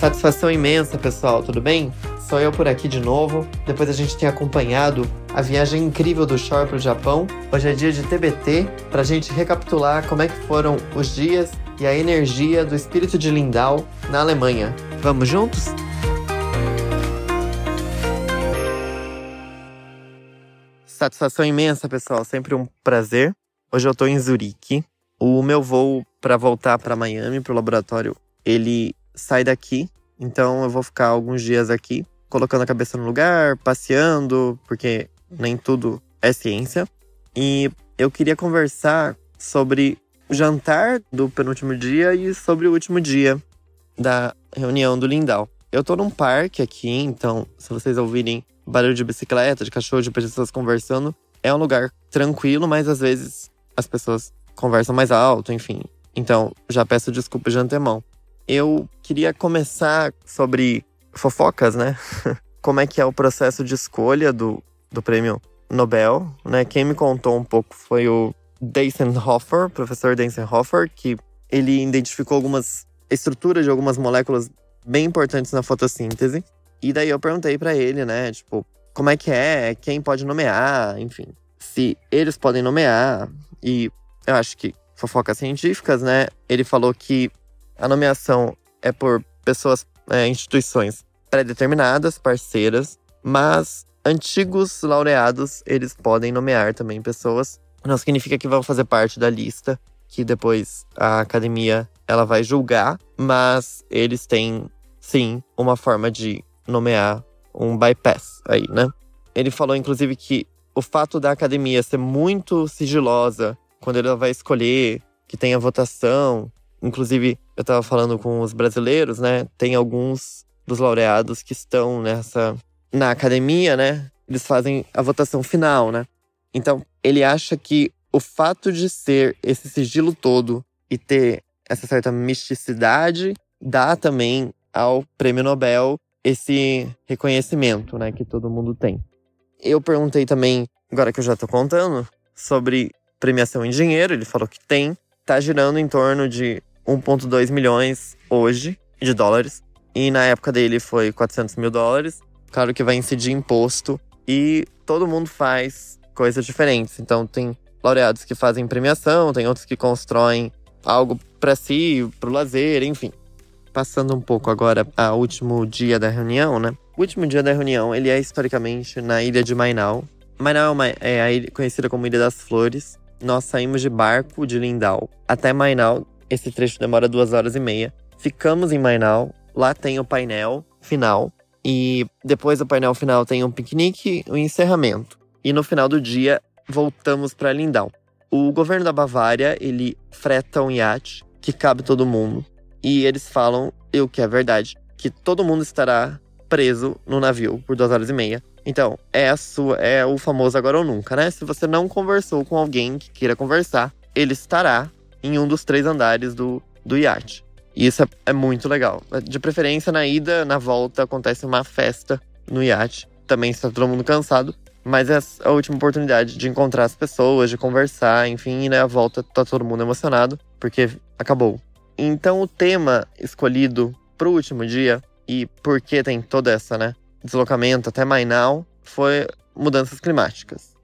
Satisfação imensa, pessoal, tudo bem? Sou eu por aqui de novo. Depois a gente tem acompanhado a viagem incrível do Shore para o Japão. Hoje é dia de TBT para a gente recapitular como é que foram os dias e a energia do espírito de Lindau na Alemanha. Vamos juntos? Satisfação imensa, pessoal. Sempre um prazer. Hoje eu estou em Zurique. O meu voo para voltar para Miami, para o laboratório, ele sai daqui. Então eu vou ficar alguns dias aqui, colocando a cabeça no lugar, passeando, porque nem tudo é ciência. E eu queria conversar sobre o jantar do penúltimo dia e sobre o último dia da reunião do Lindau. Eu tô num parque aqui, então se vocês ouvirem barulho de bicicleta, de cachorro, de pessoas conversando. É um lugar tranquilo, mas às vezes as pessoas conversam mais alto, enfim. Então, já peço desculpas de antemão. Eu queria começar sobre fofocas, né? Como é que é o processo de escolha do, do prêmio Nobel, né? Quem me contou um pouco foi o Deisenhofer, professor Deisenhofer, que ele identificou algumas estruturas de algumas moléculas bem importantes na fotossíntese. E daí eu perguntei para ele, né, tipo, como é que é, quem pode nomear, enfim, se eles podem nomear. E eu acho que fofocas científicas, né? Ele falou que a nomeação é por pessoas, é, instituições pré-determinadas, parceiras, mas antigos laureados, eles podem nomear também pessoas. Não significa que vão fazer parte da lista, que depois a academia ela vai julgar, mas eles têm sim uma forma de nomear um bypass aí, né? Ele falou, inclusive, que o fato da academia ser muito sigilosa quando ela vai escolher, que tem a votação. Inclusive, eu estava falando com os brasileiros, né? Tem alguns dos laureados que estão nessa. na academia, né? Eles fazem a votação final, né? Então, ele acha que o fato de ser esse sigilo todo e ter essa certa misticidade dá também ao prêmio Nobel esse reconhecimento, né, que todo mundo tem. Eu perguntei também, agora que eu já tô contando, sobre premiação em dinheiro, ele falou que tem, tá girando em torno de 1,2 milhões hoje de dólares, e na época dele foi 400 mil dólares. Claro que vai incidir imposto, e todo mundo faz coisas diferentes. Então, tem laureados que fazem premiação, tem outros que constroem algo para si, pro lazer, enfim. Passando um pouco agora ao último dia da reunião, né? O último dia da reunião, ele é historicamente na ilha de Mainau. Mainau é, uma, é ilha, conhecida como Ilha das Flores. Nós saímos de barco de Lindau até Mainau. Esse trecho demora duas horas e meia. Ficamos em Mainau. Lá tem o painel final. E depois do painel final tem um piquenique um encerramento. E no final do dia, voltamos para Lindau. O governo da Bavária, ele freta um iate que cabe todo mundo. E eles falam, e o que é verdade, que todo mundo estará preso no navio por duas horas e meia. Então, é sua, é o famoso agora ou nunca, né? Se você não conversou com alguém que queira conversar, ele estará em um dos três andares do, do iate. E isso é, é muito legal. De preferência, na ida, na volta, acontece uma festa no iate. Também está todo mundo cansado. Mas é a última oportunidade de encontrar as pessoas, de conversar, enfim, e na né, volta tá todo mundo emocionado, porque acabou. Então o tema escolhido pro último dia e por que tem toda essa, né, deslocamento até Mainau foi mudanças climáticas.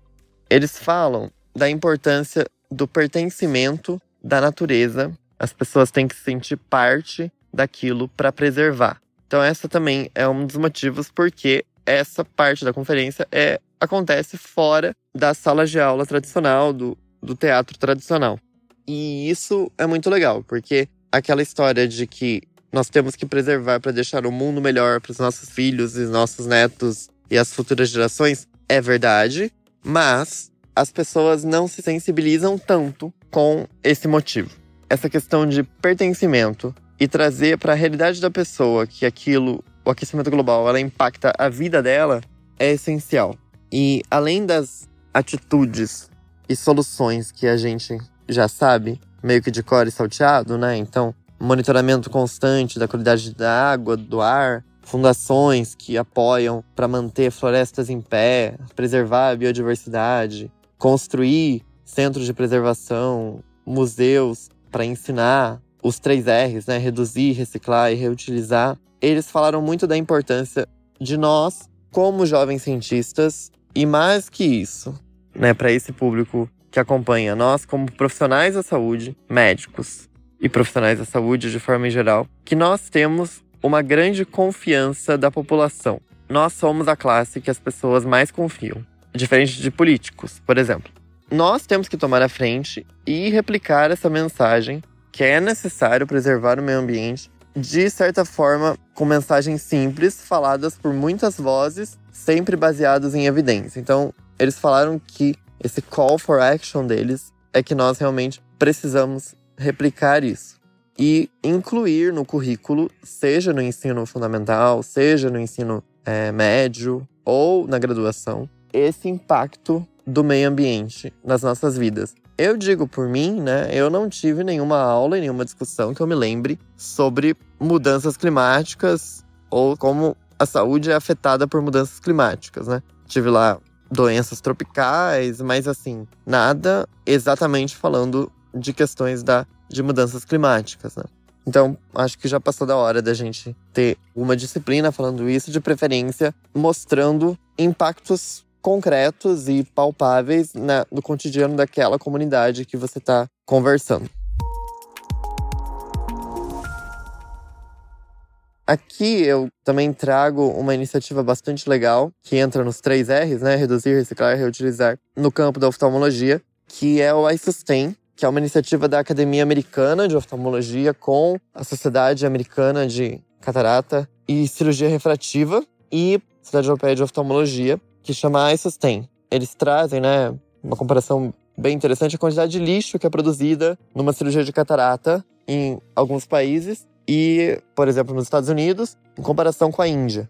Eles falam da importância do pertencimento da natureza. As pessoas têm que se sentir parte daquilo para preservar. Então essa também é um dos motivos porque essa parte da conferência é acontece fora da sala de aula tradicional, do, do teatro tradicional. E isso é muito legal, porque aquela história de que nós temos que preservar para deixar o mundo melhor para os nossos filhos e nossos netos e as futuras gerações é verdade, mas as pessoas não se sensibilizam tanto com esse motivo. Essa questão de pertencimento e trazer para a realidade da pessoa que aquilo, o aquecimento global, ela impacta a vida dela, é essencial. E além das atitudes e soluções que a gente já sabe, meio que de core salteado, né? Então, monitoramento constante da qualidade da água, do ar, fundações que apoiam para manter florestas em pé, preservar a biodiversidade, construir centros de preservação, museus para ensinar os três R's, né? Reduzir, reciclar e reutilizar. Eles falaram muito da importância de nós, como jovens cientistas, e mais que isso, né, para esse público que acompanha nós, como profissionais da saúde, médicos e profissionais da saúde de forma em geral, que nós temos uma grande confiança da população. Nós somos a classe que as pessoas mais confiam, diferente de políticos, por exemplo. Nós temos que tomar a frente e replicar essa mensagem que é necessário preservar o meio ambiente, de certa forma, com mensagens simples, faladas por muitas vozes, sempre baseados em evidência. Então, eles falaram que esse call for action deles é que nós realmente precisamos replicar isso e incluir no currículo, seja no ensino fundamental, seja no ensino é, médio ou na graduação, esse impacto do meio ambiente nas nossas vidas. Eu digo por mim, né? Eu não tive nenhuma aula e nenhuma discussão que eu me lembre sobre mudanças climáticas ou como a saúde é afetada por mudanças climáticas, né? Tive lá doenças tropicais, mas assim, nada exatamente falando de questões da, de mudanças climáticas, né? Então, acho que já passou da hora da gente ter uma disciplina falando isso, de preferência mostrando impactos concretos e palpáveis na, no cotidiano daquela comunidade que você está conversando. Aqui eu também trago uma iniciativa bastante legal que entra nos três R's, né? Reduzir, reciclar e reutilizar, no campo da oftalmologia, que é o iSustain, que é uma iniciativa da Academia Americana de Oftalmologia com a Sociedade Americana de Catarata e Cirurgia Refrativa e Sociedade Europeia de Oftalmologia, que chama iSustain. Eles trazem, né, uma comparação bem interessante a quantidade de lixo que é produzida numa cirurgia de catarata em alguns países e, por exemplo, nos Estados Unidos, em comparação com a Índia.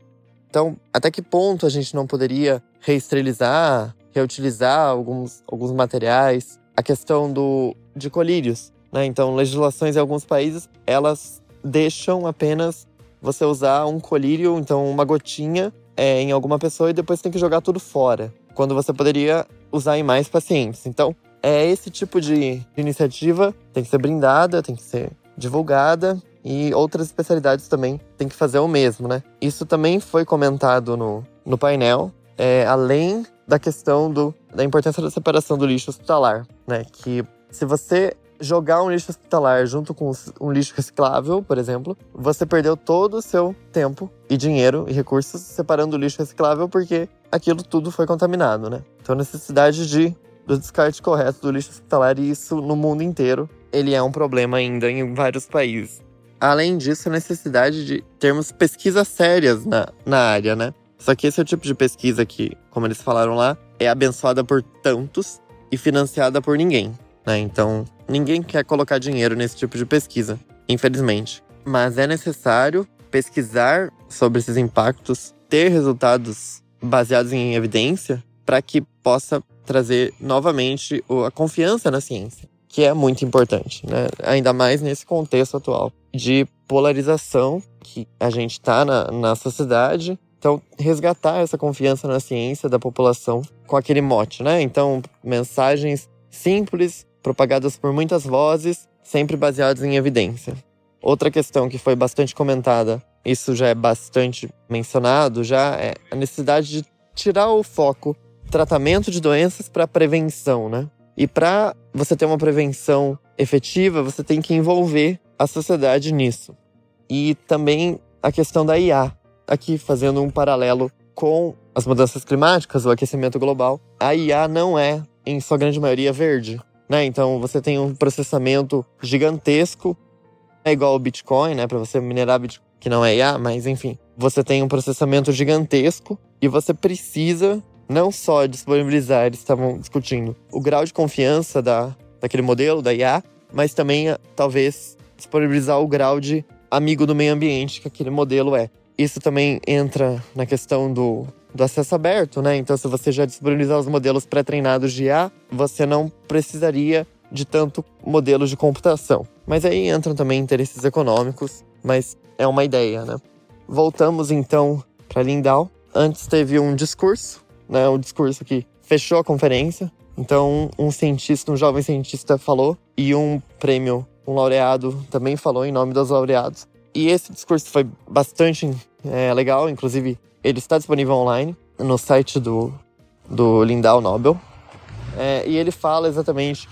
Então, até que ponto a gente não poderia reesterilizar, reutilizar alguns, alguns materiais? A questão do, de colírios, né? Então, legislações em alguns países, elas deixam apenas você usar um colírio, então uma gotinha é, em alguma pessoa e depois tem que jogar tudo fora, quando você poderia usar em mais pacientes. Então, é esse tipo de iniciativa tem que ser brindada, tem que ser divulgada e outras especialidades também tem que fazer o mesmo, né? Isso também foi comentado no, no painel, é, além da questão do, da importância da separação do lixo hospitalar, né? Que se você jogar um lixo hospitalar junto com um lixo reciclável, por exemplo, você perdeu todo o seu tempo e dinheiro e recursos separando o lixo reciclável porque aquilo tudo foi contaminado, né? Então a necessidade de do descarte correto do lixo hospitalar e isso no mundo inteiro, ele é um problema ainda em vários países. Além disso, a necessidade de termos pesquisas sérias na, na área, né? Só que esse é o tipo de pesquisa que, como eles falaram lá, é abençoada por tantos e financiada por ninguém. Né? Então, ninguém quer colocar dinheiro nesse tipo de pesquisa, infelizmente. Mas é necessário pesquisar sobre esses impactos, ter resultados baseados em evidência, para que possa trazer novamente a confiança na ciência, que é muito importante, né? ainda mais nesse contexto atual de polarização que a gente está na, na sociedade. Então, resgatar essa confiança na ciência da população com aquele mote, né? Então, mensagens simples, propagadas por muitas vozes, sempre baseadas em evidência. Outra questão que foi bastante comentada, isso já é bastante mencionado, já é a necessidade de tirar o foco tratamento de doenças para prevenção, né? E para você ter uma prevenção efetiva, você tem que envolver a sociedade nisso. E também a questão da IA, aqui fazendo um paralelo com as mudanças climáticas, o aquecimento global. A IA não é, em sua grande maioria, verde. Né? Então você tem um processamento gigantesco, é igual ao Bitcoin, né? Para você minerar Bitcoin, que não é IA, mas enfim, você tem um processamento gigantesco e você precisa não só disponibilizar, eles estavam discutindo o grau de confiança da, daquele modelo, da IA, mas também talvez disponibilizar o grau de amigo do meio ambiente que aquele modelo é. Isso também entra na questão do do acesso aberto, né? Então, se você já disponibilizar os modelos pré-treinados de IA, você não precisaria de tanto modelos de computação. Mas aí entram também interesses econômicos, mas é uma ideia, né? Voltamos então para Lindau. Antes teve um discurso, né? Um discurso que fechou a conferência. Então, um cientista, um jovem cientista falou e um prêmio um laureado também falou em nome dos laureados. E esse discurso foi bastante é, legal, inclusive ele está disponível online no site do, do Lindau Nobel. É, e ele fala exatamente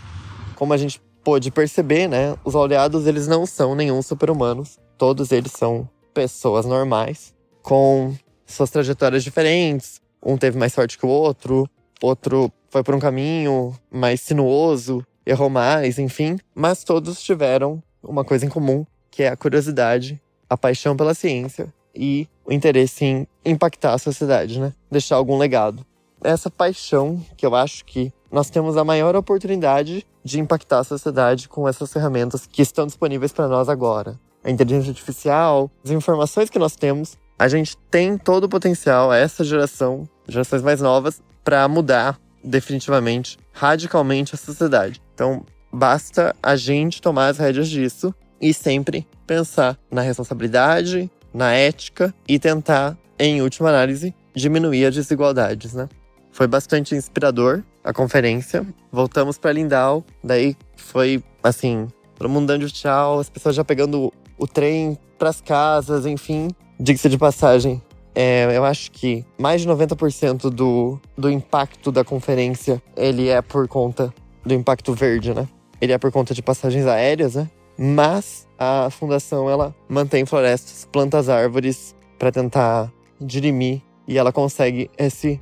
como a gente pôde perceber, né? Os laureados eles não são nenhum super-humanos. Todos eles são pessoas normais, com suas trajetórias diferentes. Um teve mais sorte que o outro, outro foi por um caminho mais sinuoso, errou mais, enfim. Mas todos tiveram uma coisa em comum, que é a curiosidade, a paixão pela ciência e o interesse em impactar a sociedade, né? Deixar algum legado. Essa paixão que eu acho que nós temos a maior oportunidade de impactar a sociedade com essas ferramentas que estão disponíveis para nós agora. A inteligência artificial, as informações que nós temos, a gente tem todo o potencial, essa geração, gerações mais novas, para mudar definitivamente, radicalmente a sociedade. Então, basta a gente tomar as rédeas disso e sempre pensar na responsabilidade, na ética e tentar, em última análise, diminuir as desigualdades, né? Foi bastante inspirador a conferência. Voltamos para Lindau, daí foi assim, todo mundo dando tchau, as pessoas já pegando o trem para as casas, enfim. Diga-se de passagem, é, eu acho que mais de 90% do, do impacto da conferência ele é por conta do impacto verde, né? Ele é por conta de passagens aéreas, né? Mas a fundação ela mantém florestas, planta as árvores para tentar dirimir e ela consegue esse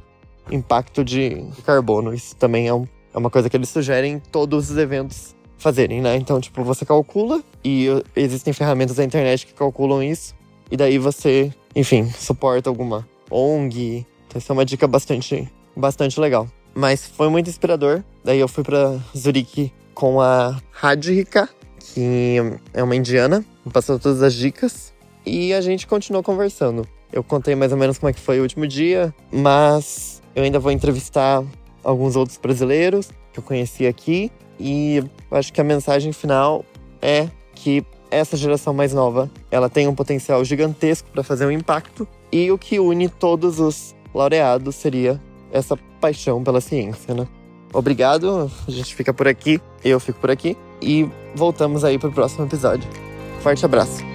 impacto de carbono. Isso também é, um, é uma coisa que eles sugerem todos os eventos fazerem, né? Então, tipo, você calcula e existem ferramentas da internet que calculam isso. E daí você, enfim, suporta alguma ONG. Então, isso é uma dica bastante, bastante legal. Mas foi muito inspirador. Daí eu fui para Zurique com a Radhika, que é uma indiana, passou todas as dicas. E a gente continuou conversando. Eu contei mais ou menos como é que foi o último dia, mas eu ainda vou entrevistar alguns outros brasileiros que eu conheci aqui. E acho que a mensagem final é que essa geração mais nova, ela tem um potencial gigantesco para fazer um impacto e o que une todos os laureados seria essa paixão pela ciência, né? Obrigado, a gente fica por aqui, eu fico por aqui e voltamos aí pro próximo episódio. Forte abraço.